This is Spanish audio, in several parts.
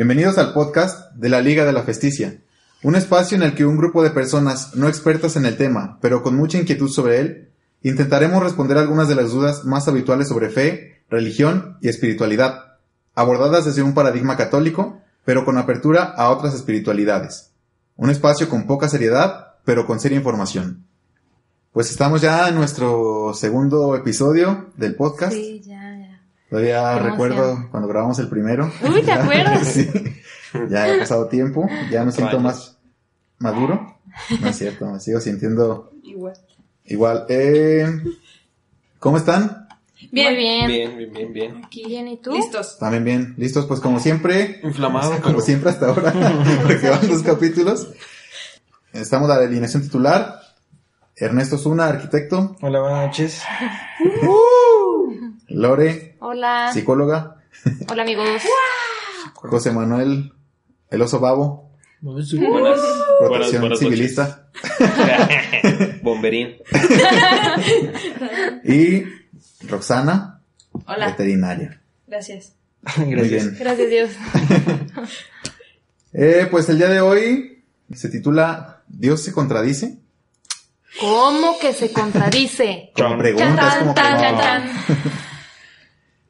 Bienvenidos al podcast de la Liga de la Festicia, un espacio en el que un grupo de personas no expertas en el tema, pero con mucha inquietud sobre él, intentaremos responder algunas de las dudas más habituales sobre fe, religión y espiritualidad, abordadas desde un paradigma católico, pero con apertura a otras espiritualidades. Un espacio con poca seriedad, pero con seria información. Pues estamos ya en nuestro segundo episodio del podcast. Todavía recuerdo cuando grabamos el primero. Uy, ¿te acuerdas? sí. Ya ha pasado tiempo, ya me siento años. más maduro. No es cierto, me sigo sintiendo Igual. igual. Eh, ¿Cómo están? Bien, bien. Bien, bien, bien, bien. Aquí bien, ¿y tú? Listos. ¿También bien? ¿Listos? Pues como siempre, Inflamado, como pero- siempre hasta ahora, porque van dos capítulos. Estamos la alineación titular. Ernesto Zuna, arquitecto. Hola, buenas noches. Lore, Hola. psicóloga. Hola, amigos. José Manuel, el oso babo, Buenas, protección buenas civilista. Bomberín. Y Roxana, Hola. veterinaria. Gracias. Muy bien. Gracias, Dios. Eh, pues el día de hoy se titula ¿Dios se contradice? ¿Cómo que se contradice? Como Chan. preguntas, como que tan, no. tan.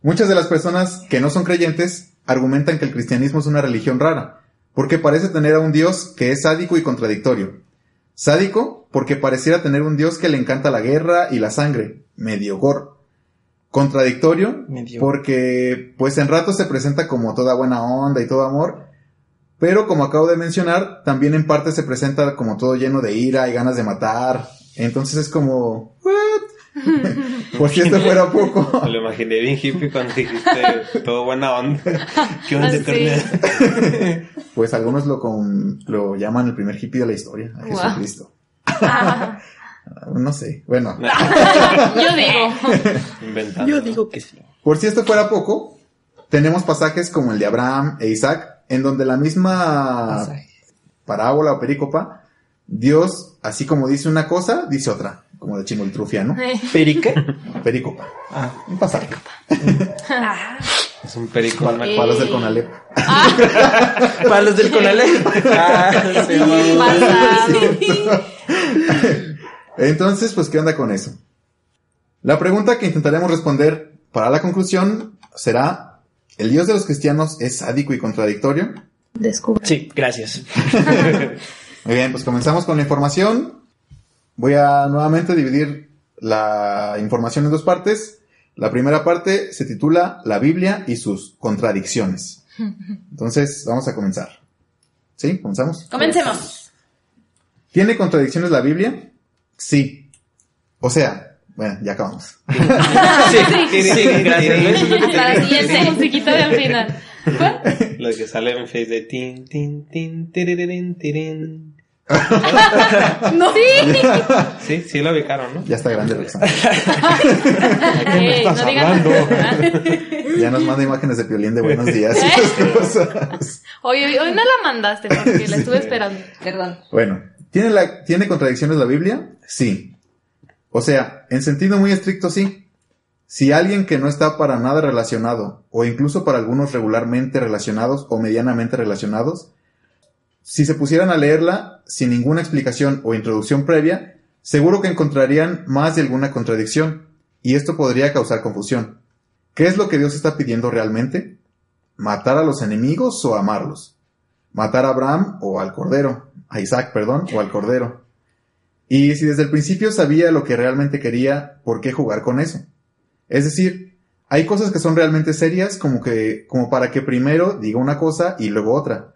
Muchas de las personas que no son creyentes argumentan que el cristianismo es una religión rara, porque parece tener a un Dios que es sádico y contradictorio. Sádico porque pareciera tener un Dios que le encanta la guerra y la sangre, medio gore. Contradictorio Medio. porque pues en rato se presenta como toda buena onda y todo amor, pero como acabo de mencionar, también en parte se presenta como todo lleno de ira y ganas de matar. Entonces es como, ¿what? Por si esto fuera poco. Me lo imaginé bien hippie cuando dijiste todo buena onda. ¿Qué onda, Ah, sí. Pues algunos lo, con, lo llaman el primer hippie de la historia, a Wow. Jesucristo. Ah, No sé, bueno. yo digo. Inventando. Yo digo que sí. Por si esto fuera poco, tenemos pasajes como el de Abraham e Isaac, en donde la misma parábola o perícopa, Dios, así como dice una cosa, dice otra, como de chimoltrufia, ¿no? Eh, ¿Perica? Perícopa, Ah, un pasaje. es un perico. Para, Eh. para los del Conalep. Para los del Conalep. Ah, sí, pasado. Entonces, pues, ¿qué onda con eso? La pregunta que intentaremos responder para la conclusión será, ¿el Dios de los cristianos es sádico y contradictorio? Descubre. Sí, gracias. Muy bien, pues comenzamos con la información. Voy a nuevamente dividir la información en dos partes. La primera parte se titula La Biblia y sus contradicciones. Entonces, vamos a comenzar. ¿Sí? ¿Comenzamos? Comencemos. ¿Tiene contradicciones la Biblia? Sí. O sea, bueno, ya acabamos. Sí, sí, gracias. Te Hasta la siguiente musiquita de al final. Lo que sale en Face de tin, tin, tin, tirirín, tirín. No. Sí. Sí, sí lo ubicaron, ¿no? Ya está grande Roxana. Ey, no digas Ya nos manda imágenes de Piolín de buenos días. y esas cosas. Hoy, hoy, hoy no la mandaste porque la estuve esperando. Perdón. Bueno, ¿tiene, la, ¿tiene contradicciones la Biblia? Sí. O sea, en sentido muy estricto sí. Si alguien que no está para nada relacionado, o incluso para algunos regularmente relacionados o medianamente relacionados, si se pusieran a leerla sin ninguna explicación o introducción previa, seguro que encontrarían más de alguna contradicción, y esto podría causar confusión. ¿Qué es lo que Dios está pidiendo realmente? ¿Matar a los enemigos o amarlos? ¿Matar a Abraham o al Cordero? A Isaac, perdón, o al Cordero. Y si desde el principio sabía lo que realmente quería, ¿por qué jugar con eso? Es decir, hay cosas que son realmente serias como que, como para que primero diga una cosa y luego otra.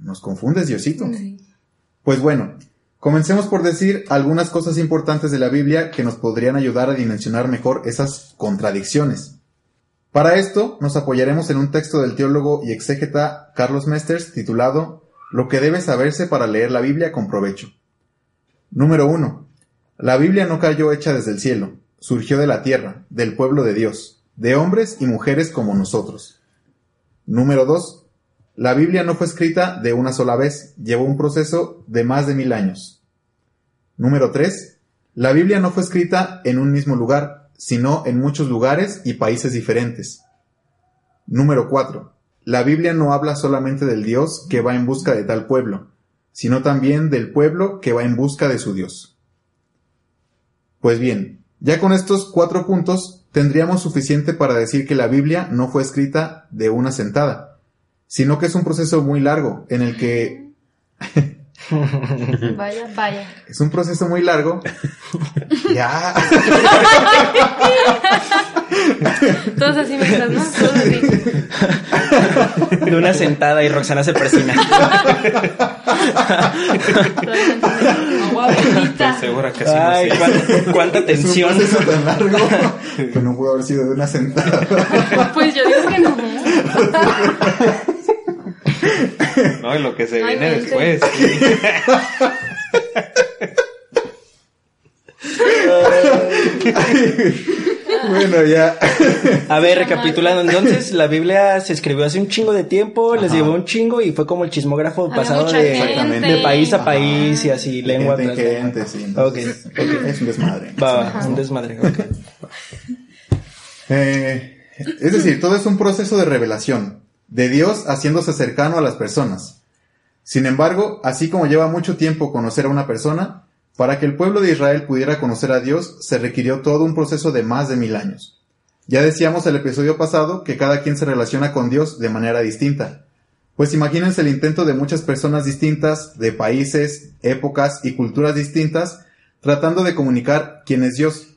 Nos confundes, Diosito. Pues bueno, comencemos por decir algunas cosas importantes de la Biblia que nos podrían ayudar a dimensionar mejor esas contradicciones. Para esto nos apoyaremos en un texto del teólogo y exégeta Carlos Mesters titulado Lo que debe saberse para leer la Biblia con provecho. Número 1. La Biblia no cayó hecha desde el cielo, surgió de la tierra, del pueblo de Dios, de hombres y mujeres como nosotros. Número 2. La Biblia no fue escrita de una sola vez, llevó un proceso de más de mil años. Número 3. La Biblia no fue escrita en un mismo lugar, sino en muchos lugares y países diferentes. Número 4. La Biblia no habla solamente del Dios que va en busca de tal pueblo, sino también del pueblo que va en busca de su Dios. Pues bien, ya con estos cuatro puntos tendríamos suficiente para decir que la Biblia no fue escrita de una sentada, sino que es un proceso muy largo en el que Vaya, vaya. es un proceso muy largo. ya. Todos así mientras, ¿no? Todos así. De una sentada y Roxana se persina. Segura que así Ay, no sé. cuánta, cuánta Es un tensión. proceso tan largo que no pudo haber sido de una sentada. Pues yo digo que no. No, y lo que se Ay, viene después. sí. bueno, ya. A ver, recapitulando, entonces la Biblia se escribió hace un chingo de tiempo, les llevó un chingo y fue como el chismógrafo Había pasado de, país a Ajá. país y así, lengua gente, tras lengua. gente, sí. entonces. Es un desmadre. Va, va, un desmadre. Eh, es decir, todo es un proceso de revelación, de Dios haciéndose cercano a las personas. Sin embargo, así como lleva mucho tiempo conocer a una persona, para que el pueblo de Israel pudiera conocer a Dios se requirió todo un proceso de más de mil años. Ya decíamos el episodio pasado que cada quien se relaciona con Dios de manera distinta. Pues imagínense el intento de muchas personas distintas, de países, épocas y culturas distintas, tratando de comunicar quién es Dios.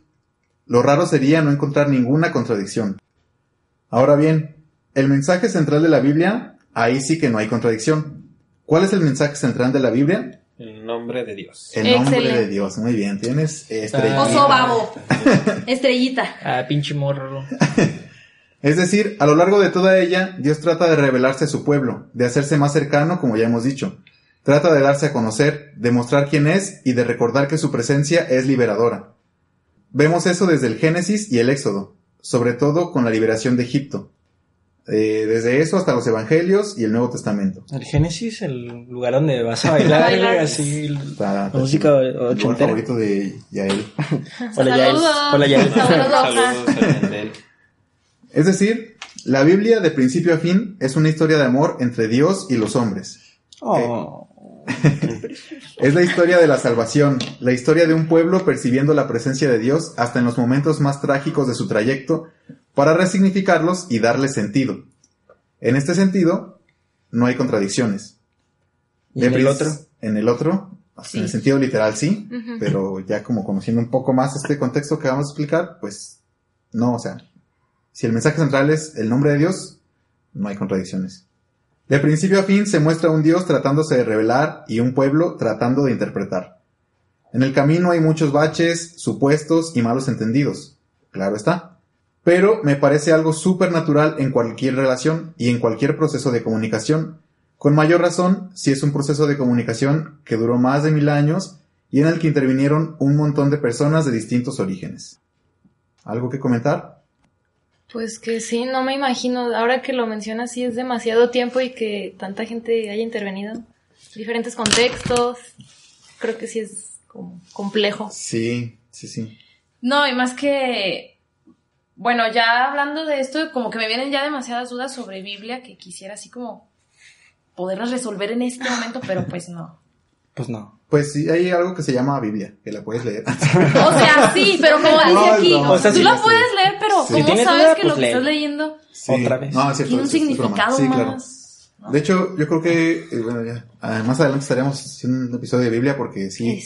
Lo raro sería no encontrar ninguna contradicción. Ahora bien, el mensaje central de la Biblia, ahí sí que no hay contradicción. ¿Cuál es el mensaje central de la Biblia? En nombre de Dios. El nombre Excelente. de Dios. Muy bien, tienes estrellita. Oso babo. Estrellita. Ah, pinche morro. Es decir, a lo largo de toda ella, Dios trata de revelarse a su pueblo, de hacerse más cercano, como ya hemos dicho. Trata de darse a conocer, de mostrar quién es y de recordar que su presencia es liberadora. Vemos eso desde el Génesis y el Éxodo, sobre todo con la liberación de Egipto. Eh, desde eso hasta los Evangelios y el Nuevo Testamento. El Génesis, el lugar donde vas a bailar, así, Está- está música ochentera. favorito de Yael. Hola, Yael. Saludos. Hola, Yael. Saludos. Es decir, la Biblia de principio a fin es una historia de amor entre Dios y los hombres. Oh. Es la historia de la salvación, la historia de un pueblo percibiendo la presencia de Dios hasta en los momentos más trágicos de su trayecto para resignificarlos y darles sentido. En este sentido, no hay contradicciones. ¿Y De en el otro? En el otro, en el sentido literal sí, pero ya como conociendo un poco más este contexto que vamos a explicar, pues no, o sea, si el mensaje central es el nombre de Dios, no hay contradicciones. De principio a fin se muestra un Dios tratándose de revelar y un pueblo tratando de interpretar. En el camino hay muchos baches, supuestos y malos entendidos. Claro está. Pero me parece algo súper natural en cualquier relación y en cualquier proceso de comunicación. Con mayor razón si es un proceso de comunicación que duró más de mil años y en el que intervinieron un montón de personas de distintos orígenes. ¿Algo que comentar? Pues que sí, no me imagino. Ahora que lo mencionas, sí es demasiado tiempo y que tanta gente haya intervenido. Diferentes contextos. Creo que sí es como complejo. Sí, sí, sí. No, y más que. Bueno, ya hablando de esto, como que me vienen ya demasiadas dudas sobre Biblia que quisiera así como poderlas resolver en este momento, pero pues no. Pues no. Pues sí, hay algo que se llama Biblia, que la puedes leer. O sea, sí, pero como dice No, aquí, no, o sea, tú sí, la sí. puedes leer, pero Sí. ¿cómo sabes duda, que pues lo que lee. estás leyendo Sí. Otra vez. No, es cierto. tiene un es- es significado Sí, claro. más? ¿no? De hecho, yo creo que, eh, bueno, ya, ah, más adelante estaremos haciendo un episodio de Biblia porque sí.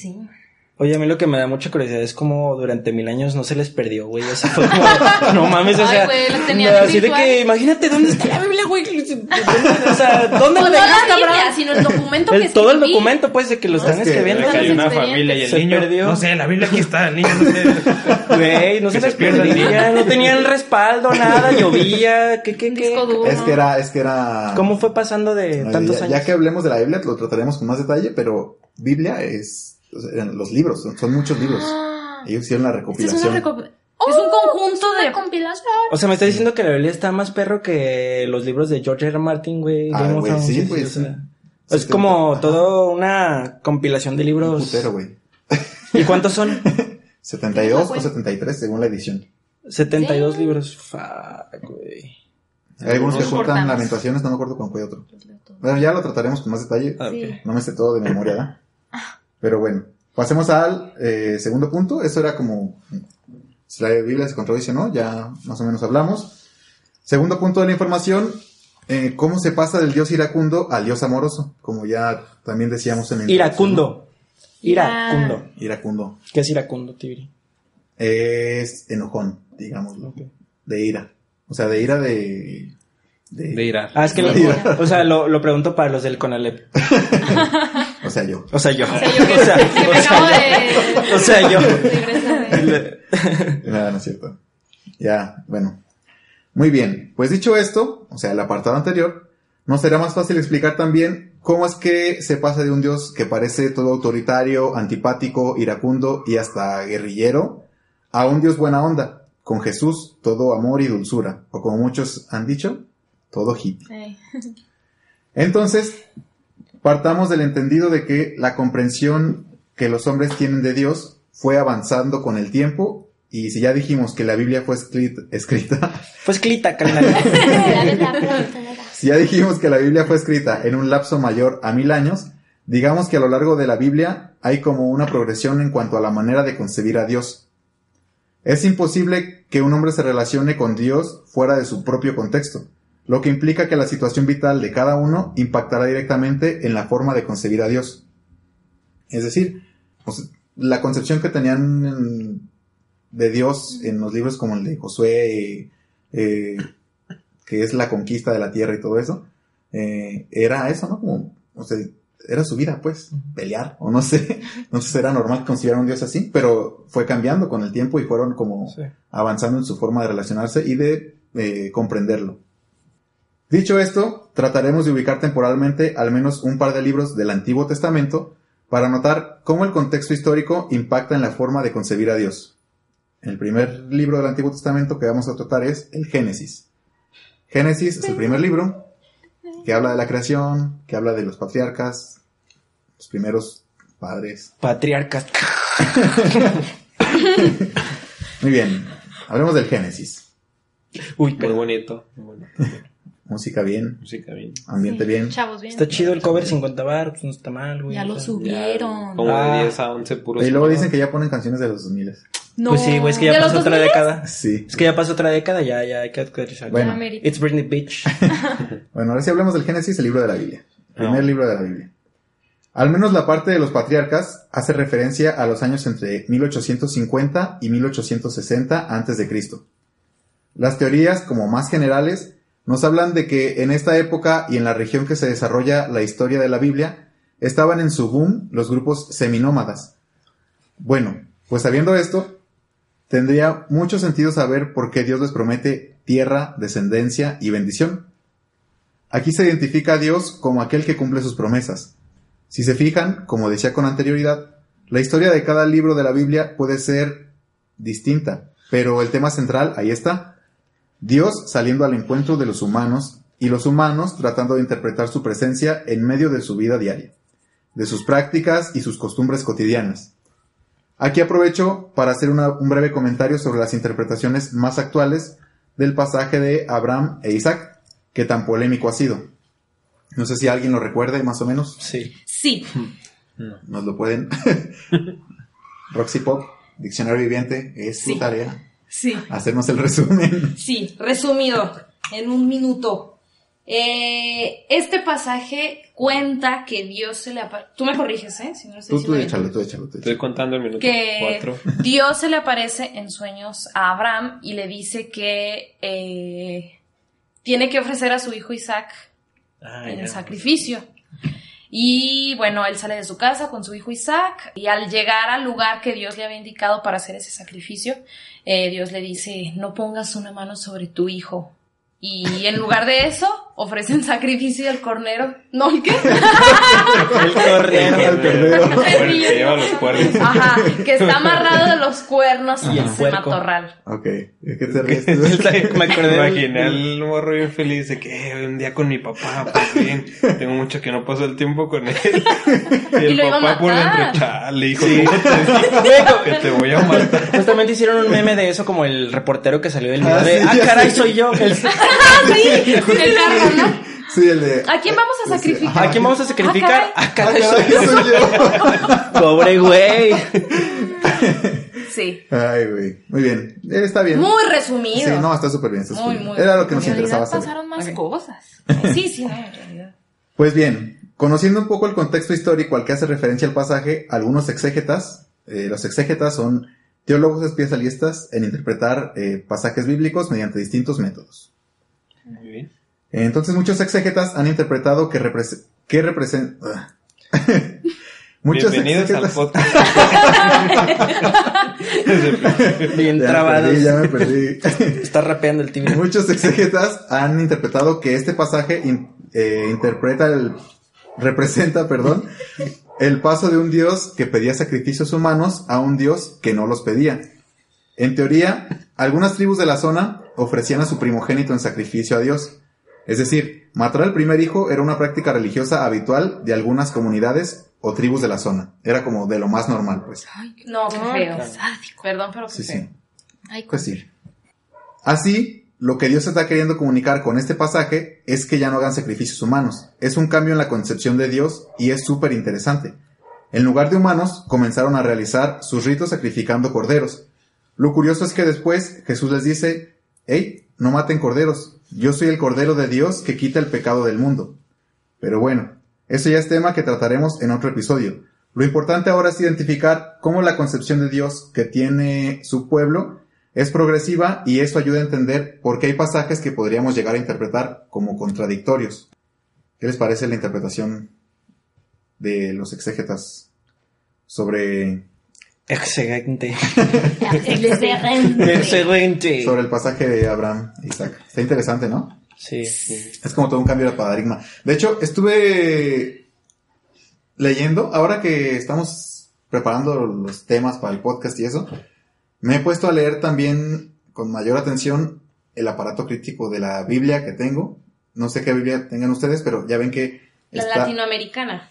Oye, a mí lo que me da mucha curiosidad es como durante mil años no se les perdió, güey. O sea, fue como, no mames, o Ay, sea. güey, las tenían así de que, imagínate dónde está la Biblia, güey. O sea, ¿dónde Pues la no dejaste, la Biblia, cabrón? sino el documento que El- todo el documento, pues, de que lo No, están es que- escribiendo. Que hay una familia y el Se niño. perdió. No sé, la Biblia aquí está, el niño no sé. Güey, no se se les perdía, no tenían respaldo, nada, llovía, ¿qué, qué, qué? disco duro. Es que era, es que era. ¿Cómo fue pasando de No, tantos ya, años? ya que hablemos de la Biblia, lo trataremos con más detalle, pero Biblia es. Eran los libros, son, son muchos libros. Ah, Ellos hicieron la es recopilación. Es un conjunto de... una compilación. O sea, me está diciendo que la Biblia está más perro que los libros de George R. R. Martin, güey. Ah, güey, sí, o güey, sea, sí. Es Sí, como ajá. todo una compilación de Un libros. putero, güey. ¿Y cuántos son? 72 o 73 según la edición. 72 libros. Fuck, güey. Hay algunos que juntan cortamos. lamentaciones, no me acuerdo con cuál otro. Bueno, ya lo trataremos con más detalle. Ah, Sí. No me sé todo de memoria, ¿verdad? Pero bueno, pasemos al eh, segundo punto. Eso era como si la Biblia se contradice o no, ya más o menos hablamos. Segundo punto de la información, eh, cómo se pasa del dios iracundo al dios amoroso, como ya también decíamos en el Iracundo. Iracundo. Iracundo. ¿Qué es iracundo, Tibri? Es enojón, digámoslo, de ira. O sea, de ira de... De, De Irak. Ah, es que, lo- ira. o sea, lo, lo pregunto para los del Conalep. O sea, yo. O sea, yo. O sea, yo que, O sea, que o me sea, acabo yo. de... O sea, yo. de ingresar. Nada, no es cierto. Ya, bueno. Muy bien. Pues dicho esto, o sea, el apartado anterior, nos será más fácil explicar también cómo es que se pasa de un dios que parece todo autoritario, antipático, iracundo y hasta guerrillero, a un dios buena onda, con Jesús, todo amor y dulzura, o como muchos han dicho, todo hippie. Entonces, partamos del entendido de que la comprensión que los hombres tienen de Dios fue avanzando con el tiempo y si ya dijimos que la Biblia fue escrita, escrita clita, carnal. si ya dijimos que la Biblia fue escrita en un lapso mayor a mil años, digamos que a lo largo de la Biblia hay como una progresión en cuanto a la manera de concebir a Dios. Es imposible que un hombre se relacione con Dios fuera de su propio contexto, lo que implica que la situación vital de cada uno impactará directamente en la forma de concebir a Dios. Es decir, pues, la concepción que tenían en- de Dios en los libros como el de Josué, eh, que es la conquista de la tierra y todo eso, eh, era eso, ¿no? Como, o sea, era su vida, pues, pelear, o no sé, no sé si era normal que concibieran un Dios así, pero fue cambiando con el tiempo y fueron como Sí. avanzando en su forma de relacionarse y de eh, comprenderlo. Dicho esto, trataremos de ubicar temporalmente al menos un par de libros del Antiguo Testamento para notar cómo el contexto histórico impacta en la forma de concebir a Dios. El primer libro del Antiguo Testamento que vamos a tratar es el Génesis. Génesis es el primer libro que habla de la creación, que habla de los patriarcas, los primeros padres. Patriarcas. Muy bien, hablemos del Génesis. Uy, Muy bonito. Muy bonito. Música bien, Música bien. ambiente bien. Chavos, bien. está chido el cover 50 bar, pues no está mal, güey. Ya lo subieron. Como Ah. de 10 a 11 puros. Y luego dicen que ya ponen canciones de los 2000. No. Pues sí, güey, es que ¿De ya pasó otra 2000? década. Sí. Es que ya pasó otra década, ya, ya hay que actualizar. Bueno. It's Britney Beach. Bueno, ahora sí hablemos del Génesis, el libro de la Biblia. El primer Ah. libro de la Biblia. Al menos la parte de los patriarcas hace referencia a los años entre 1850 y 1860 antes de Cristo. Las teorías, como más generales, nos hablan de que en esta época y en la región que se desarrolla la historia de la Biblia, estaban en su boom los grupos seminómadas. Bueno, pues sabiendo esto, tendría mucho sentido saber por qué Dios les promete tierra, descendencia y bendición. Aquí se identifica a Dios como aquel que cumple sus promesas. Si se fijan, como decía con anterioridad, la historia de cada libro de la Biblia puede ser distinta, pero el tema central ahí está. Dios saliendo al encuentro de los humanos y los humanos tratando de interpretar su presencia en medio de su vida diaria, de sus prácticas y sus costumbres cotidianas. Aquí aprovecho para hacer una- un breve comentario sobre las interpretaciones más actuales del pasaje de Abraham e Isaac, que tan polémico ha sido. No sé si alguien lo recuerda más o menos. Sí. Sí. Nos lo pueden. Roxy Pop, Diccionario Viviente, es su tarea. Sí. Hacernos el resumen. Sí, resumido, en un minuto. Eh, este pasaje cuenta que Dios se le aparece. Tú me corriges, ¿eh? Si no lo estoy Tú, tú diciendo bien. échalo, tú échalo, tú Estoy contando el minuto que 4. Dios se le aparece en sueños a Abraham y le dice que eh, tiene que ofrecer a su hijo Isaac Ah, en ya. sacrificio. Y bueno, él sale de su casa con su hijo Isaac y al llegar al lugar que Dios le había indicado para hacer ese sacrificio, eh, Dios le dice, no pongas una mano sobre tu hijo. Y en lugar de eso, ofrecen sacrificio del cornero. ¿No? ¿el ¿Qué? El corriente. El cordero. Que los cuernos. Ajá, que está amarrado de los cuernos y el el matorral. Ok. ¿De qué te ríes? Me Imaginé al morro bien feliz de que eh, un día con mi papá, por fin. Tengo mucho que no paso el tiempo con él. Y el papá por dentro, chale, hijo, ¿cómo te digo que te voy a matar? Justamente hicieron un meme de eso como el reportero que salió del video Ah, de, sí, ah, ya caray, soy yo. El- Ah, sí, el ¿no? Sí, el de... ¿A quién vamos a sacrificar? ¿A quién vamos a sacrificar? Ah, Ah, caray, Ah, soy caray, yo. soy yo. Pobre güey. Sí. Ay, güey. Muy bien. Está bien. Muy resumido. Sí, no, está súper bien. está Muy, súper bien. muy Era lo que nos realidad interesaba saber. pasaron más cosas. Sí, sí, no, en realidad. Pues bien, conociendo un poco el contexto histórico al que hace referencia el pasaje, algunos exégetas, eh, los exégetas son teólogos especialistas en interpretar eh, pasajes bíblicos mediante distintos métodos. Muy bien. Entonces muchos exégetas han interpretado que, represe- que representa... muchos Bienvenidos al exégetas- podcast. Bien Ya me trabados. perdí, ya me perdí. Está rapeando el tibio. Muchos exégetas han interpretado que este pasaje in- eh, interpreta el representa, perdón, el paso de un dios que pedía sacrificios humanos a un dios que no los pedía. En teoría, algunas tribus de la zona ofrecían a su primogénito en sacrificio a Dios. Es decir, matar al primer hijo era una práctica religiosa habitual de algunas comunidades o tribus de la zona. Era como de lo más normal, pues. Ay, No, qué feo. Perdón, pero qué Sí, feo. sí. Ay, Pues sí. Así, lo que Dios está queriendo comunicar con este pasaje es que ya no hagan sacrificios humanos. Es un cambio en la concepción de Dios y es súper interesante. En lugar de humanos, comenzaron a realizar sus ritos sacrificando corderos. Lo curioso es que después Jesús les dice, hey, no maten corderos, yo soy el cordero de Dios que quita el pecado del mundo. Pero bueno, eso ya es tema que trataremos en otro episodio. Lo importante ahora es identificar cómo la concepción de Dios que tiene su pueblo es progresiva y esto ayuda a entender por qué hay pasajes que podríamos llegar a interpretar como contradictorios. ¿Qué les parece la interpretación de los exégetas sobre, Excelente. Excelente. Excelente. sobre el pasaje de Abraham Isaac? Está interesante, ¿no? Sí. Es como todo un cambio de paradigma. De hecho, estuve leyendo, ahora que estamos preparando los temas para el podcast y eso, me he puesto a leer también con mayor atención el aparato crítico de la Biblia que tengo. No sé qué Biblia tengan ustedes, pero ya ven que La está latinoamericana.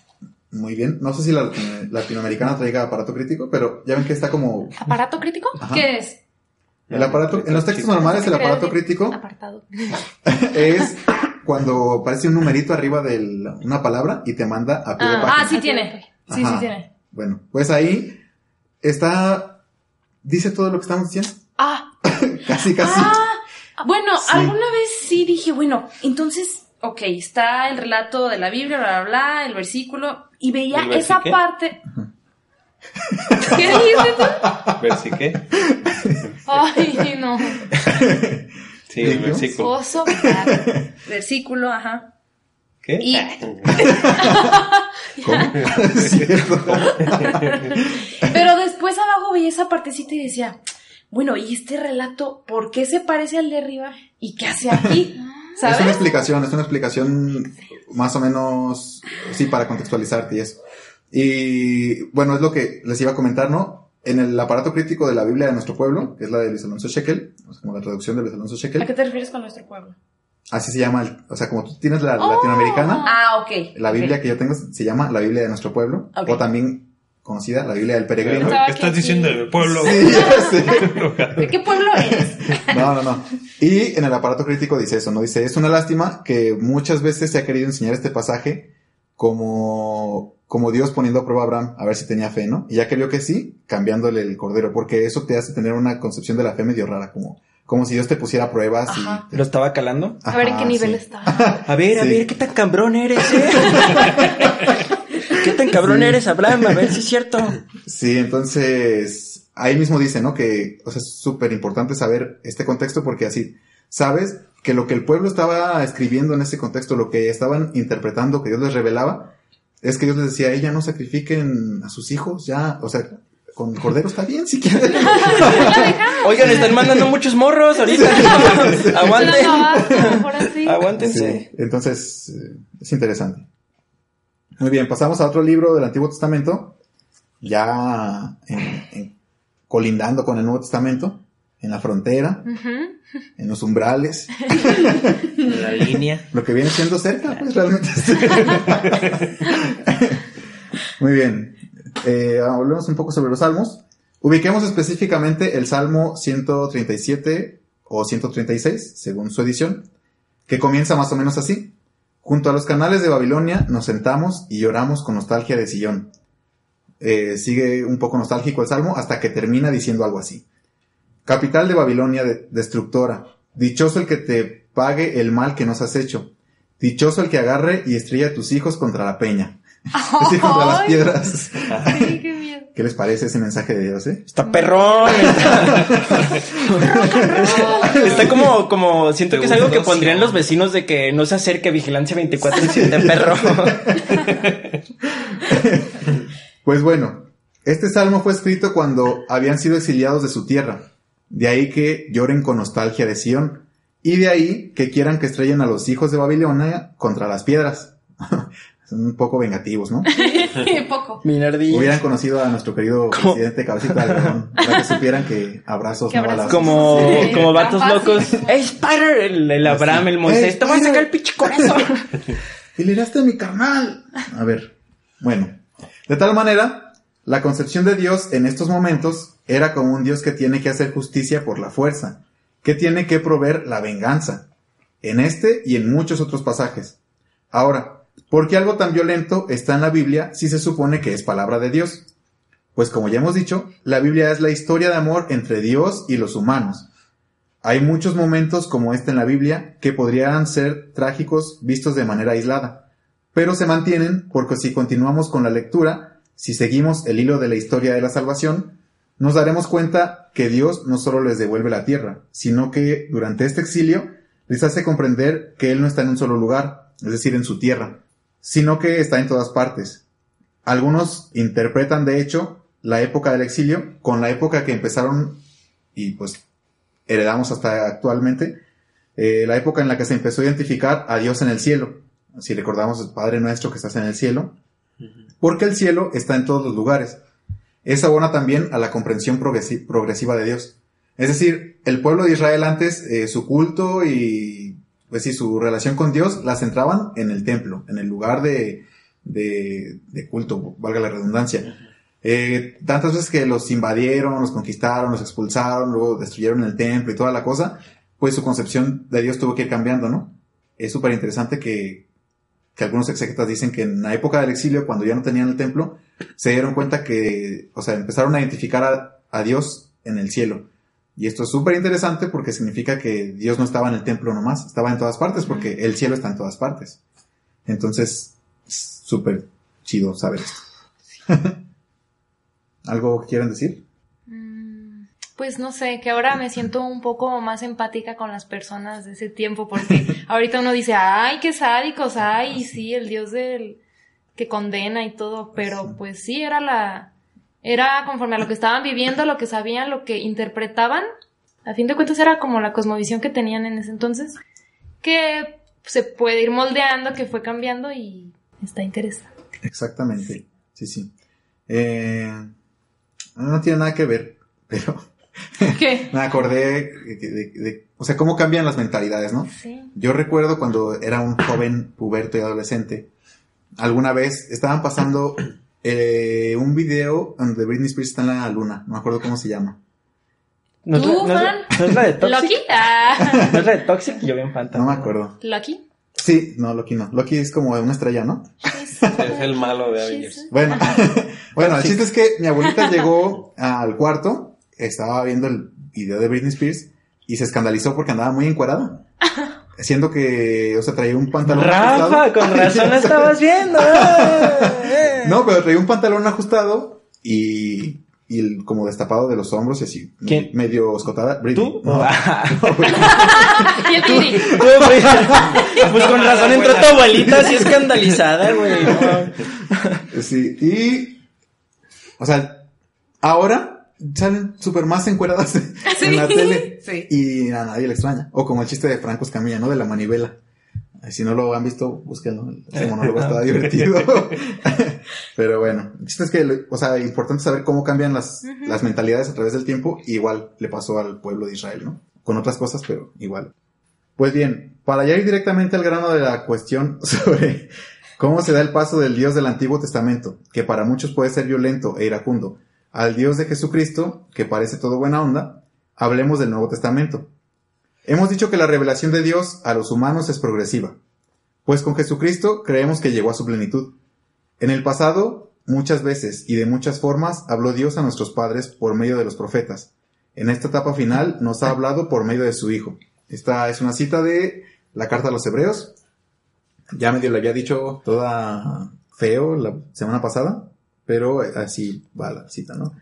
Muy bien. No sé si la latino- latinoamericana traiga aparato crítico, pero ya ven que está como... ¿Aparato crítico? Ajá. ¿Qué es? El aparato, en los textos normales el aparato crítico Apartado. es cuando aparece un numerito arriba de una palabra y te manda a pie de Ah, página. Ah, sí tiene. Sí, Ajá. sí tiene. Bueno, pues ahí está, dice todo lo que estamos diciendo. Ah, Casi, casi. ah, bueno, Sí. alguna vez sí dije, bueno, entonces, ok, está el relato de la Biblia, bla, bla, bla, el versículo, y veía ¿El esa versiqué? parte. ¿Qué dijiste tú? ¿Ver si qué? Ay, no. Sí, versículo. Oso. claro. Versículo, ajá. ¿Qué? Y cierto. Pero después abajo veía esa partecita y decía, bueno, ¿y este relato por qué se parece al de arriba? ¿Y qué hace aquí? Es una explicación, es una explicación más o menos, sí, para contextualizarte y eso. Y bueno, es lo que les iba a comentar, ¿no? En el aparato crítico de la Biblia de nuestro pueblo, que es la de Luis Alonso Shekel, o sea, como la traducción de Luis Alonso ¿A Shekel, qué te refieres con nuestro pueblo? así se llama, el- o sea, como tú tienes la latinoamericana, Ah, ok. La. Biblia que yo tengo se llama la Biblia de nuestro pueblo, o también conocida la Biblia del peregrino. Pensaba ¿Qué estás sí. diciendo del pueblo? Sí, ya sé. ¿De qué pueblo eres? No, no, no. Y en el aparato crítico dice eso, ¿no? Dice, es una lástima que muchas veces se ha querido enseñar este pasaje como, como Dios poniendo a prueba a Abraham, a ver si tenía fe, ¿no? Y ya que vio que sí, cambiándole el cordero, porque eso te hace tener una concepción de la fe medio rara, como, como si Dios te pusiera pruebas Ajá. y... ¿Lo estaba calando? A ver en qué Ajá, nivel sí. está. A ver, a Sí. ver, ¿qué tan cabrón eres, eh? ¿Qué tan cabrón Sí. eres, Abraham? A ver si es cierto. Sí, entonces ahí mismo dice, ¿no? Que o sea, es súper importante saber este contexto porque así sabes que lo que el pueblo estaba escribiendo en ese contexto, lo que estaban interpretando, que Dios les revelaba, es que Dios les decía, ella no sacrifiquen a sus hijos, ya, o sea, con cordero está bien si quieren. Oigan, están mandando muchos morros ahorita. Aguanten. Mejor así. Aguántense. Sí, entonces, eh, es interesante. Muy bien, pasamos a otro libro del Antiguo Testamento, ya en- en- colindando con el Nuevo Testamento, en la frontera, en los umbrales, En la línea. lo que viene siendo cerca, pues realmente. Muy bien, eh, hablemos un poco sobre los salmos. Ubiquemos específicamente el Salmo 137 o 136, según su edición, que comienza más o menos así. Junto a los canales de Babilonia nos sentamos y lloramos con nostalgia de Sillón. Eh, sigue un poco nostálgico el salmo hasta que termina diciendo algo así. Capital de Babilonia de- destructora, dichoso el que te pague el mal que nos has hecho. Dichoso el que agarre y estrella a tus hijos contra la peña. Es decir, contra las piedras. Sí, qué miedo. ¿Qué les parece ese mensaje de Dios, eh? Está perrón. Está, como, como, siento que es algo que pondrían los vecinos de que no se acerque vigilancia 24 y 7 perro. Pues bueno, este salmo fue escrito cuando habían sido exiliados de su tierra. De ahí que lloren con nostalgia de Sión. Y de ahí que quieran que estrellen a los hijos de Babilonia contra las piedras. Son un poco vengativos, ¿no? Poco. Minardillo. Hubieran conocido a nuestro querido ¿Cómo? presidente Cabecita de Algodón, para que supieran que abrazos no abrazos. balazos. Como, Sí. como vatos Tan locos. ¡Ey, Spider! El, el Abraham, el ¡Ey, Moisés. Te voy a sacar el pinche corazón. y le a mi carnal. A ver, bueno. De tal manera, la concepción de Dios en estos momentos era como un Dios que tiene que hacer justicia por la fuerza, que tiene que proveer la venganza, en este y en muchos otros pasajes. Ahora, ¿por qué algo tan violento está en la Biblia si se supone que es palabra de Dios? Pues como ya hemos dicho, la Biblia es la historia de amor entre Dios y los humanos. Hay muchos momentos como este en la Biblia que podrían ser trágicos vistos de manera aislada, pero se mantienen porque si continuamos con la lectura, si seguimos el hilo de la historia de la salvación, nos daremos cuenta que Dios no solo les devuelve la tierra, sino que durante este exilio les hace comprender que Él no está en un solo lugar, es decir, en su tierra, sino que está en todas partes. Algunos interpretan, de hecho, la época del exilio con la época que empezaron y pues heredamos hasta actualmente, eh, la época en la que se empezó a identificar a Dios en el cielo. Si recordamos el Padre nuestro que estás en el cielo, porque el cielo está en todos los lugares. Es abona también a la comprensión progresi- progresiva de Dios. Es decir, el pueblo de Israel antes, eh, su culto y pues sí, su relación con Dios la centraban en el templo, en el lugar de, de, de culto, valga la redundancia. Eh, tantas veces que los invadieron, los conquistaron, los expulsaron, luego destruyeron el templo y toda la cosa, pues su concepción de Dios tuvo que ir cambiando, ¿no? Es súper interesante que, que algunos exegetas dicen que en la época del exilio, cuando ya no tenían el templo, se dieron cuenta que, o sea, empezaron a identificar a, a Dios en el cielo. Y esto es súper interesante porque significa que Dios no estaba en el templo nomás, estaba en todas partes porque el cielo está en todas partes. Entonces, es súper chido saber esto. ¿Algo que quieran decir? Mm, Pues no sé, que ahora me siento un poco más empática con las personas de ese tiempo, porque ahorita uno dice, ay, qué sádicos, ay, sí, el Dios del que condena y todo, pero pues sí, era la, era conforme a lo que estaban viviendo, lo que sabían, lo que interpretaban, a fin de cuentas era como la cosmovisión que tenían en ese entonces, que se puede ir moldeando, que fue cambiando y está interesante. Exactamente. Sí, sí. Eh, no tiene nada que ver, pero ¿Qué? me acordé de, de- de- o sea, cómo cambian las mentalidades, ¿no? Sí. Yo recuerdo cuando era un joven puberto y adolescente, alguna vez estaban pasando eh, un video donde Britney Spears está en la luna, no me acuerdo cómo se llama. ¿No es, la, ¿Tú, no es la- fan? no es la de Toxic? ¿Loki? Ah. ¿No es la de Toxic? Yo bien fan No me acuerdo. ¿Loki? Sí, no, Loki no. Loki es como una estrella, ¿no? Es el malo de Avengers. Bueno, bueno, el chiste es que mi abuelita llegó al cuarto, estaba viendo el video de Britney Spears y se escandalizó porque andaba muy encuerada. Siendo que, o sea, traía un pantalón Rafa, con razón estabas viendo. No, pero traía un pantalón ajustado y y el- como destapado de los hombros y así, ¿Quién? medio escotada. ¿Tú? No, Ah, no, güey. Y el Tiri. tú, güey. pues con razón entró tu abuelita así escandalizada, güey. No. Sí, y. O sea, ahora salen súper más encueradas en la tele. Sí. Y a nadie le extraña. O como el chiste de Franco Escamilla, ¿no? De la manivela. Si no lo han visto, búsquenlo. Ese monólogo está divertido. Pero bueno, el chiste es que, lo- o sea, importante saber cómo cambian las, las mentalidades a través del tiempo. Igual le pasó al pueblo de Israel, ¿no? Con otras cosas, pero igual. Pues bien, para ya ir directamente al grano de la cuestión sobre cómo se da el paso del Dios del Antiguo Testamento, que para muchos puede ser violento e iracundo, al Dios de Jesucristo, que parece todo buena onda, hablemos del Nuevo Testamento. Hemos dicho que la revelación de Dios a los humanos es progresiva, pues con Jesucristo creemos que llegó a su plenitud. En el pasado, muchas veces y de muchas formas, habló Dios a nuestros padres por medio de los profetas. En esta etapa final nos ha hablado por medio de su Hijo. Esta es una cita de la carta a los Hebreos. Ya medio le había dicho toda feo la semana pasada, pero así va la cita, ¿no?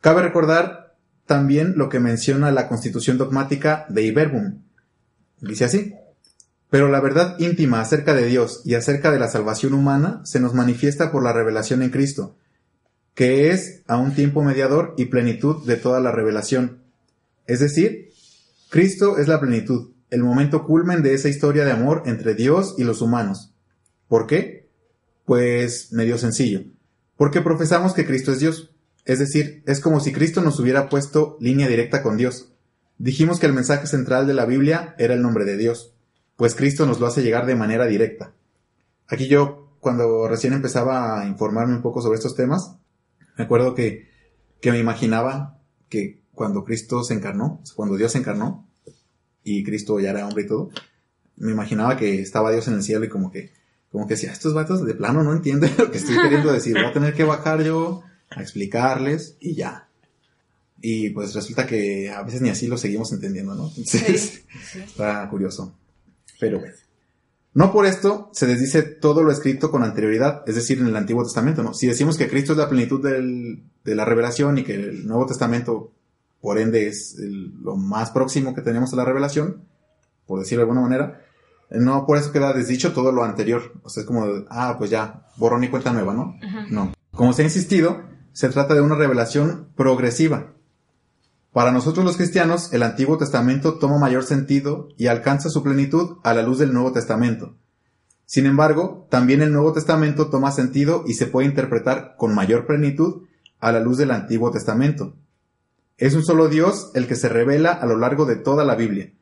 Cabe recordar también lo que menciona la constitución dogmática de Iberbum. Dice así. Pero la verdad íntima acerca de Dios y acerca de la salvación humana se nos manifiesta por la revelación en Cristo, que es a un tiempo mediador y plenitud de toda la revelación. Es decir, Cristo es la plenitud, el momento culmen de esa historia de amor entre Dios y los humanos. ¿Por qué? Pues medio sencillo. Porque profesamos que Cristo es Dios. Es decir, es como si Cristo nos hubiera puesto línea directa con Dios. Dijimos que el mensaje central de la Biblia era el nombre de Dios, pues Cristo nos lo hace llegar de manera directa. Aquí yo, cuando recién empezaba a informarme un poco sobre estos temas, me acuerdo que, que me imaginaba que cuando Cristo se encarnó, cuando Dios se encarnó, y Cristo ya era hombre y todo, me imaginaba que estaba Dios en el cielo y como que, como que decía, estos vatos de plano no entienden lo que estoy queriendo decir, voy a tener que bajar yo a explicarles y ya. Y pues resulta que a veces ni así lo seguimos entendiendo, ¿no? Entonces, está curioso. Pero bueno. No por esto se desdice todo lo escrito con anterioridad, es decir, en el Antiguo Testamento, ¿no? Si decimos que Cristo es la plenitud del- de la revelación y que el Nuevo Testamento, por ende, es el- lo más próximo que tenemos a la revelación, por decirlo de alguna manera, no por eso queda desdicho todo lo anterior. O sea, es como, ah, pues ya, borrón y cuenta nueva, ¿no? No. Como se ha insistido, se trata de una revelación progresiva. Para nosotros los cristianos, el Antiguo Testamento toma mayor sentido y alcanza su plenitud a la luz del Nuevo Testamento. Sin embargo, también el Nuevo Testamento toma sentido y se puede interpretar con mayor plenitud a la luz del Antiguo Testamento. Es un solo Dios el que se revela a lo largo de toda la Biblia.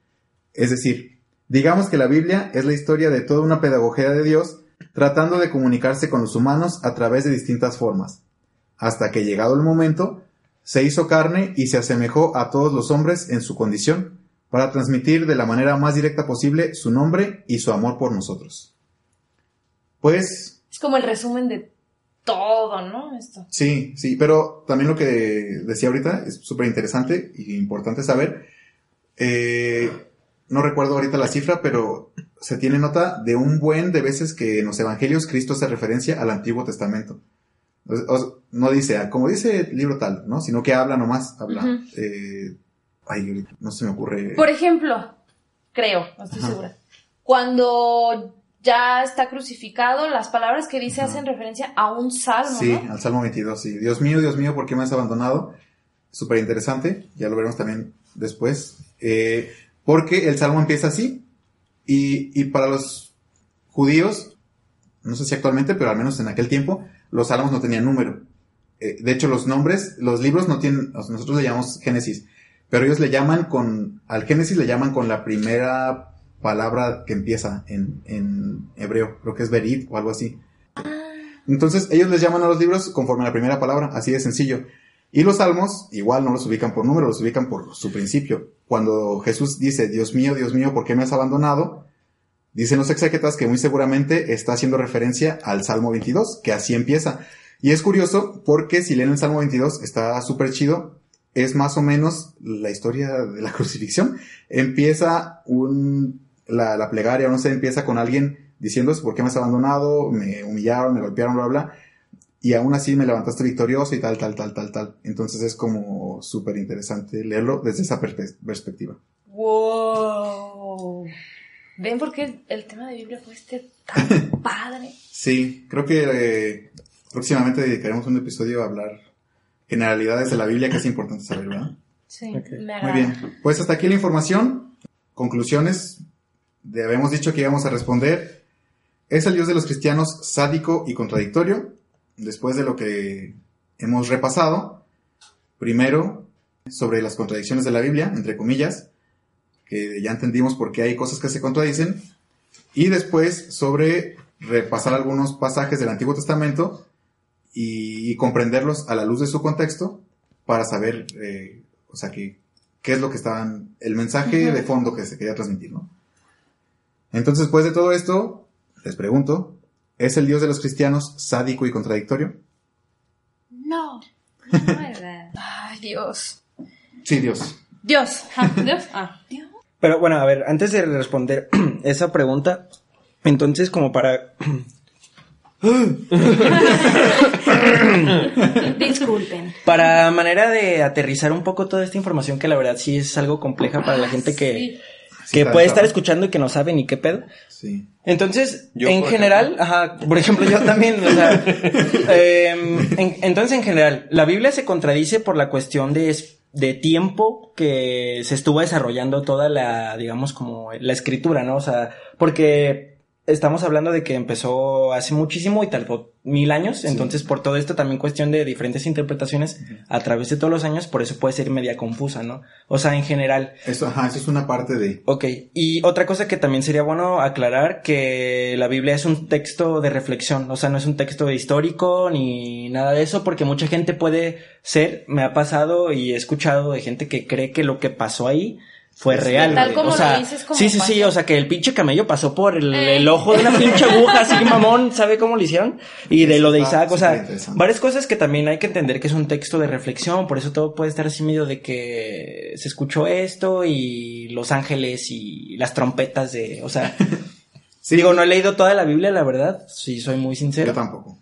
Es decir, digamos que la Biblia es la historia de toda una pedagogía de Dios tratando de comunicarse con los humanos a través de distintas formas, hasta que llegado el momento, se hizo carne y se asemejó a todos los hombres en su condición, para transmitir de la manera más directa posible su nombre y su amor por nosotros. Pues Es como el resumen de todo, ¿no? Esto. sí, sí, pero también lo que decía ahorita es súper interesante y importante saber. Eh, no recuerdo ahorita la cifra, pero se tiene nota de un buen de veces que en los evangelios Cristo hace referencia al Antiguo Testamento. O- o- no dice, ah, como dice el libro tal, ¿no? Sino que habla nomás, habla. Ujú. eh, ay, no se me ocurre. Por ejemplo, creo, no estoy Ajá. segura. Cuando ya está crucificado, las palabras que dice Ajá. hacen referencia a un salmo, Sí, ¿no? al Salmo 22, sí. Dios mío, Dios mío, ¿por qué me has abandonado? Súper interesante, ya lo veremos también después. Eh, porque el Salmo empieza así. Y, y para los judíos, no sé si actualmente, pero al menos en aquel tiempo, los salmos no tenían número. Eh, de hecho, los nombres, los libros no tienen, nosotros le llamamos Génesis, pero ellos le llaman con, al Génesis le llaman con la primera palabra que empieza en, en hebreo, creo que es Berit o algo así. Entonces, ellos les llaman a los libros conforme a la primera palabra, así de sencillo. Y los salmos, igual no los ubican por número, los ubican por su principio. Cuando Jesús dice, Dios mío, Dios mío, ¿por qué me has abandonado? Dicen los exégetas que muy seguramente está haciendo referencia al Salmo 22, que así empieza. Y es curioso porque si leen el Salmo 22, está súper chido. Es más o menos la historia de la crucifixión. Empieza la, plegaria, no sé, empieza con alguien diciendo, ¿por qué me has abandonado? Me humillaron, me golpearon, bla, bla. y aún así me levantaste victorioso y tal, tal, tal, tal, tal. Entonces es como súper interesante leerlo desde esa perspe- perspectiva. Wow. ¿Ven por qué el, tema de Biblia fue este tan padre? Sí, creo que eh, próximamente dedicaremos un episodio a hablar generalidades de la Biblia que es importante saber, ¿verdad? Sí. Me Muy bien. Pues hasta aquí la información. Conclusiones. De- habíamos dicho que íbamos a responder. ¿Es el Dios de los cristianos sádico y contradictorio? Después de lo que hemos repasado, primero sobre las contradicciones de la Biblia, entre comillas, que ya entendimos por qué hay cosas que se contradicen, y después sobre repasar algunos pasajes del Antiguo Testamento y, y comprenderlos a la luz de su contexto para saber, eh, o sea, que, qué es lo que estaban, el mensaje de fondo que se quería transmitir, ¿no? Entonces, después de todo esto, les pregunto, ¿es el Dios de los cristianos sádico y contradictorio? No. No, ¿verdad? Ay, Dios. Sí, Dios. Dios. Ah, Dios. Ah, Dios. Pero bueno, a ver, antes de responder esa pregunta, entonces como para... Disculpen. Para manera de aterrizar un poco toda esta información que la verdad sí es algo compleja para la gente que, Sí. Que puede estar escuchando y que no sabe ni qué pedo. Sí. Entonces, Yo, en general, ajá, por ejemplo, yo también, o sea, em, en- entonces en general, la Biblia se contradice por la cuestión de, de tiempo que se estuvo desarrollando toda la, digamos, como la escritura, ¿no? O sea, porque estamos hablando de que empezó hace muchísimo y tardó mil años, entonces por todo esto también cuestión de diferentes interpretaciones a través de todos los años, por eso puede ser media confusa, ¿no? O sea, en general, Eso, ajá, eso es una parte de... Ok, y otra cosa que también sería bueno aclarar que la Biblia es un texto de reflexión, o sea, no es un texto histórico ni nada de eso, porque mucha gente puede ser, me ha pasado y he escuchado de gente que cree que lo que pasó ahí fue real. Tal güey. como o lo sea, dices, como sí, sí, sí, o sea, que el pinche camello pasó por el, Eh. el ojo de una pinche aguja, así mamón, ¿sabe cómo lo hicieron? Y de lo de Isaac, o sea, varias cosas que también hay que entender que es un texto de reflexión, por eso todo puede estar así medio de que se escuchó esto y los ángeles y las trompetas de, o sea, Sí, digo, no he leído toda la Biblia, la verdad, si soy muy yo sincero. tampoco.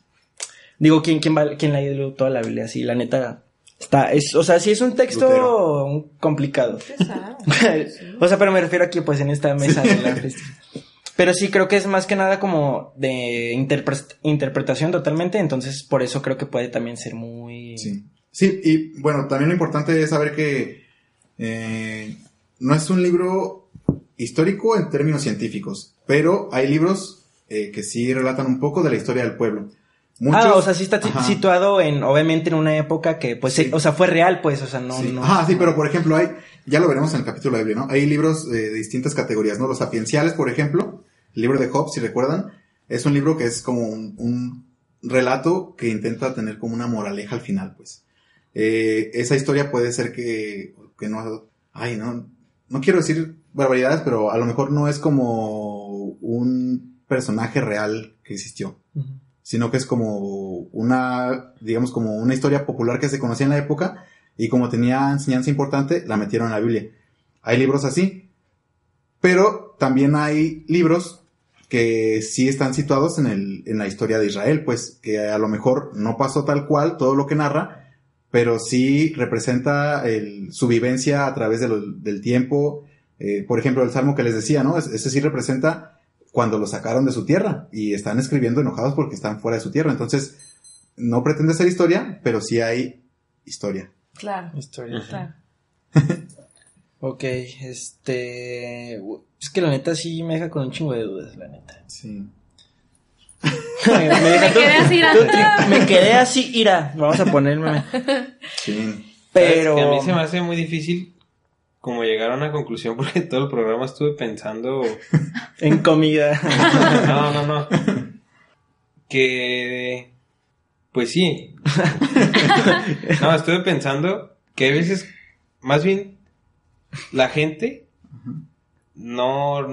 Digo, ¿quién, quién, va, quién la ha leído toda la Biblia? Sí, la neta, está, es, o sea, sí es un texto Lutero. complicado. Pesado. o sea, pero me refiero aquí, pues, en esta mesa de la fiesta. Pero sí creo que es más que nada como de interpre- interpretación totalmente, entonces por eso creo que puede también ser muy... Sí. Sí, y bueno, también lo importante es saber que eh, no es un libro histórico en términos científicos, pero hay libros eh, que sí relatan un poco de la historia del pueblo. Muchos- ah, o sea, sí está Ajá. situado en, obviamente, en una época que, pues, Sí. se- o sea, fue real, pues, o sea, no... Sí. no Ajá, sí, pero por ejemplo hay, ya lo veremos en el capítulo de ¿no? Hay libros eh, de distintas categorías, ¿no? Los sapienciales, por ejemplo, el libro de Job, si recuerdan, es un libro que es como un, un relato que intenta tener como una moraleja al final, pues. Eh, esa historia puede ser que, que no, ay, no, no quiero decir barbaridades, pero a lo mejor no es como un personaje real que existió Ujú. Sino que es como una, digamos, como una historia popular que se conocía en la época y como tenía enseñanza importante, la metieron en la Biblia. Hay libros así, pero también hay libros que sí están situados en, el, en la historia de Israel, pues que a lo mejor no pasó tal cual todo lo que narra, pero sí representa su vivencia a través del tiempo. Eh, por ejemplo, el salmo que les decía, ¿no? Es- Ese sí representa cuando lo sacaron de su tierra y están escribiendo enojados porque están fuera de su tierra. Entonces, no pretende ser historia, pero sí hay historia. Claro. Historia. claro. Ok, este... Es que la neta sí me deja con un chingo de dudas, la neta. Sí. me, deja- quedé así, ira. me quedé así, ira. Vamos a ponerme. Sí. Pero... ¿Sabes que a mí se me hace muy difícil como llegar a una conclusión porque todo el programa estuve pensando... En comida. No, no, no. Que... Pues sí. No, estuve pensando que a veces, más bien, la gente no...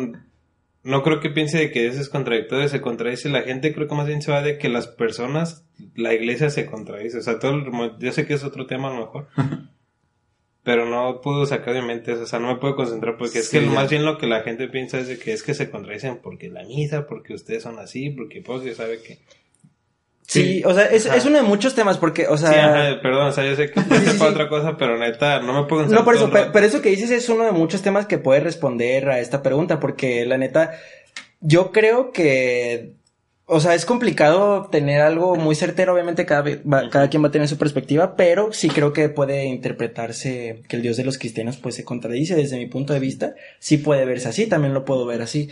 No creo que piense de que eso es contradictorio, se contradice. La gente creo que más bien se va de que las personas, la iglesia se contradice. O sea, todo el- yo sé que es otro tema a lo mejor. Pero no puedo sacar de mi mente eso, o sea, no me puedo concentrar porque es que ya. más bien lo que la gente piensa es de que es que se contradicen porque la misa, porque ustedes son así, porque pues ya sabe que... Sí, Sí. o sea, es, es uno de muchos temas porque, o sea... Sí, ajá, perdón, o sea, yo sé que es sí, otra cosa, pero neta, no me puedo No, por eso, pero, pero eso que dices es uno de muchos temas que puede responder a esta pregunta, porque la neta, yo creo que, o sea, es complicado tener algo muy certero, obviamente cada, va- cada quien va a tener su perspectiva, pero sí creo que puede interpretarse que el Dios de los cristianos pues se contradice desde mi punto de vista, sí puede verse así, también lo puedo ver así.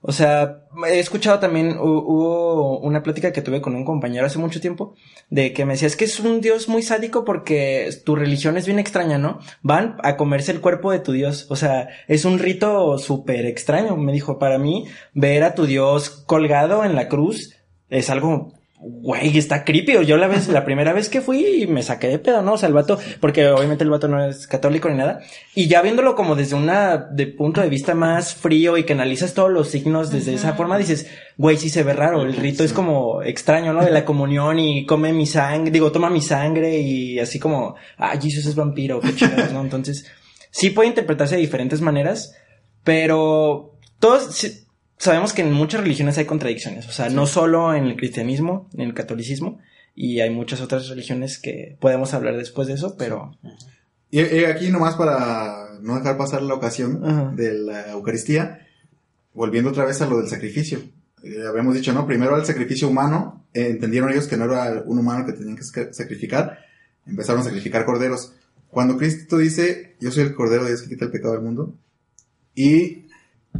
O sea, he escuchado también, hu- hubo una plática que tuve con un compañero hace mucho tiempo, de que me decía, es que es un Dios muy sádico porque tu religión es bien extraña, ¿no? Van a comerse el cuerpo de tu Dios. O sea, es un rito súper extraño. Me dijo, para mí, ver a tu Dios colgado en la cruz es algo, güey, está creepy. O Yo la vez, la primera vez que fui me saqué de pedo, ¿no? O sea, el vato, porque obviamente el vato no es católico ni nada. Y ya viéndolo como desde una, de punto de vista más frío y que analizas todos los signos desde esa forma, dices, güey, sí se ve raro. El rito es como extraño, ¿no? De la comunión y come mi sangre, digo, toma mi sangre y así como, ah, Jesús es vampiro, qué chingados, ¿no? Entonces, sí puede interpretarse de diferentes maneras, pero todos sí- sabemos que en muchas religiones hay contradicciones, o sea, no solo en el cristianismo, en el catolicismo, y hay muchas otras religiones que podemos hablar después de eso, pero... Y, y aquí nomás para no dejar pasar la ocasión Ajá. de la Eucaristía, volviendo otra vez a lo del sacrificio. Eh, habíamos dicho, ¿no? Primero al sacrificio humano, eh, entendieron ellos que no era un humano que tenían que sac- sacrificar, empezaron a sacrificar corderos. Cuando Cristo dice, yo soy el cordero de Dios que quita el pecado del mundo, y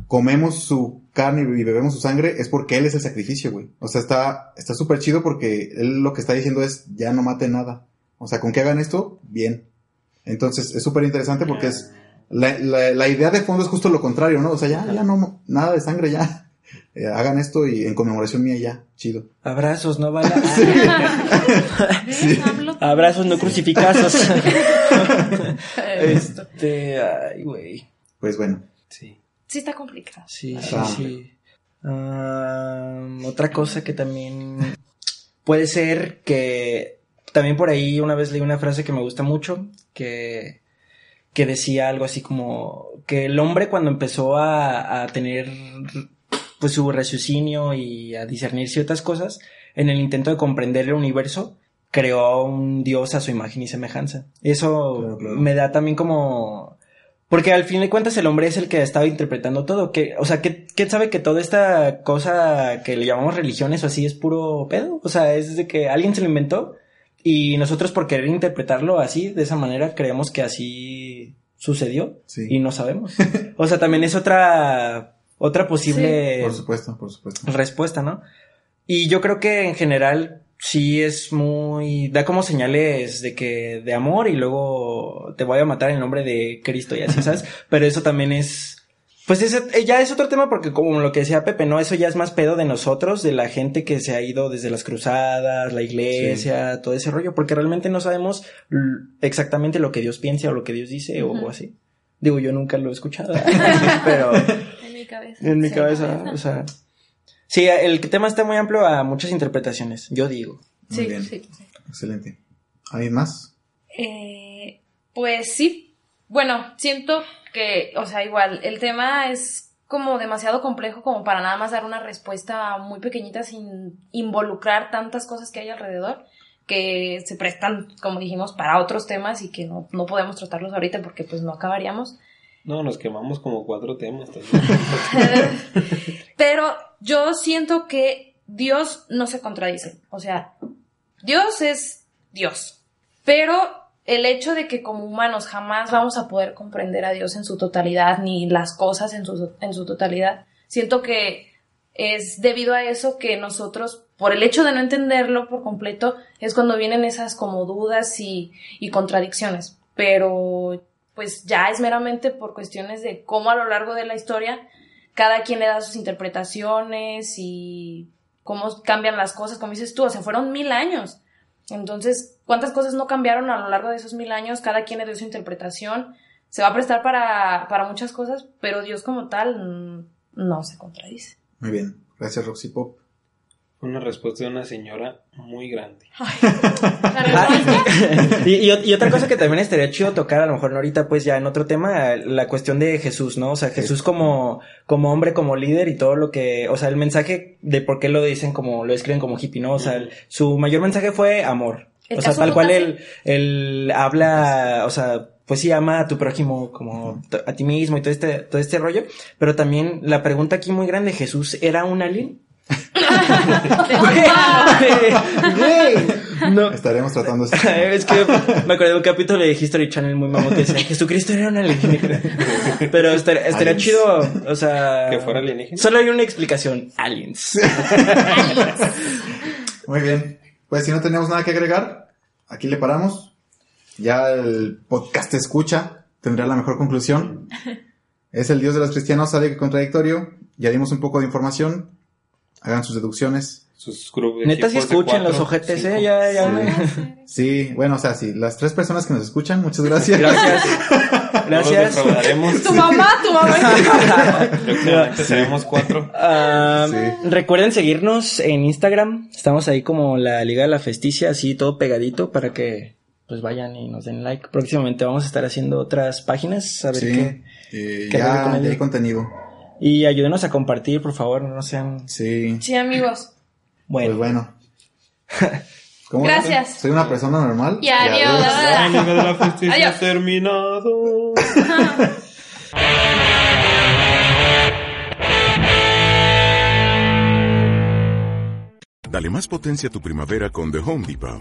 comemos su carne y bebemos su sangre, es porque Él es el sacrificio, güey. O sea, está está súper chido porque Él lo que está diciendo es, ya no maten nada. O sea, con que hagan esto, bien. Entonces, es súper interesante porque es, la, la, la idea de fondo es justo lo contrario, ¿no? O sea, ya, ya no, nada de sangre, ya. Eh, hagan esto y en conmemoración mía ya, chido. Abrazos, no balas. ¿Ves? Hablo- Abrazos, no crucificazos. este, ay, güey. Pues bueno, Sí. Sí está complicado. Sí, sí, Ah. sí. Ah, otra cosa que también puede ser que también por ahí una vez leí una frase que me gusta mucho que, que decía algo así como que el hombre cuando empezó a, a tener pues su raciocinio y a discernir ciertas cosas en el intento de comprender el universo creó a un dios a su imagen y semejanza. Eso Claro, claro. me da también como porque al fin de cuentas el hombre es el que ha estado interpretando todo. Que, o sea, ¿qué, ¿quién sabe que toda esta cosa que le llamamos religiones o así es puro pedo? O sea, es de que alguien se lo inventó y nosotros por querer interpretarlo así, de esa manera, creemos que así sucedió sí. y no sabemos. O sea, también es otra, otra posible Por supuesto, por supuesto. respuesta, ¿no? Y yo creo que en general sí es muy da como señales de que de amor y luego te voy a matar en nombre de Cristo y así, ¿sabes? Pero eso también es pues ese, eh, ya es otro tema porque como lo que decía Pepe, ¿no? Eso ya es más pedo de nosotros, de la gente que se ha ido desde las cruzadas, la iglesia, todo ese rollo, porque realmente no sabemos exactamente lo que Dios piensa o lo que Dios dice o así. Digo, yo nunca lo he escuchado, pero En mi cabeza. en mi cabeza, o sea. Sí, el tema está muy amplio a muchas interpretaciones, yo digo. Muy Sí, bien. sí, sí. Excelente. ¿Alguien más? Eh, pues sí. Bueno, siento que, o sea, igual, el tema es como demasiado complejo como para nada más dar una respuesta muy pequeñita sin involucrar tantas cosas que hay alrededor que se prestan, como dijimos, para otros temas y que no, no podemos tratarlos ahorita porque pues no acabaríamos. No, nos quemamos como cuatro temas también. Pero yo siento que Dios no se contradice. O sea, Dios es Dios. Pero el hecho de que como humanos jamás vamos a poder comprender a Dios en su totalidad, ni las cosas en su, en su totalidad, siento que es debido a eso que nosotros, por el hecho de no entenderlo por completo, es cuando vienen esas como dudas y, y contradicciones. Pero pues ya es meramente por cuestiones de cómo a lo largo de la historia cada quien le da sus interpretaciones y cómo cambian las cosas, como dices tú, o sea, fueron mil años. Entonces, ¿cuántas cosas no cambiaron a lo largo de esos mil años? Cada quien le dio su interpretación. Se va a prestar para, para muchas cosas, pero Dios como tal mm, no se contradice. Muy bien. Gracias, Roxy Pop. Una respuesta de una señora muy grande. Y, y, y otra cosa que también estaría chido tocar, a lo mejor no ahorita, pues ya en otro tema, la cuestión de Jesús, ¿no? O sea, Jesús como, como hombre, como líder y todo lo que, o sea, el mensaje de por qué lo dicen como, lo escriben como hippie, ¿no? O sea, el- su mayor mensaje fue amor. O sea, tal cual él, él habla, o sea, pues sí ama a tu prójimo como a ti mismo y todo este, todo este rollo. Pero también la pregunta aquí muy grande, ¿Jesús era un alien? Güey, no. Estaremos tratando esto. Es que me acordé de un capítulo de History Channel muy mamón que decía Jesucristo era un alienígena. Pero estaría, estaría Aliens. chido, o sea. ¿Que fuera alienígena? Solo hay una explicación: aliens. Muy bien. Pues si no tenemos nada que agregar, aquí le paramos. Ya el podcast escucha, tendrá la mejor conclusión. Es el Dios de los cristianos, sale contradictorio. Ya dimos un poco de información. Hagan sus deducciones. Sus Neta, si escuchen los ojetes, eh, ya, ya. Sí, bueno, o sea, sí, las tres personas que nos escuchan, muchas gracias. Gracias. Gracias. Tu mamá, tu mamá. Próximamente seremos cuatro. Ah, Sí. Recuerden seguirnos en Instagram. Estamos ahí como la Liga de la Festicia, así todo pegadito para que pues vayan y nos den like. Próximamente vamos a estar haciendo otras páginas, a ver Sí, qué. eh, qué ya, con ya hay contenido. Y ayúdenos a compartir, por favor, no sean... Sí, Sí, amigos. pues Bueno, bueno. ¿Cómo Gracias. Soy una persona normal. Y adiós. La Liga de la Justicia Adiós. ha terminado. Dale más potencia a tu primavera con The Home Depot.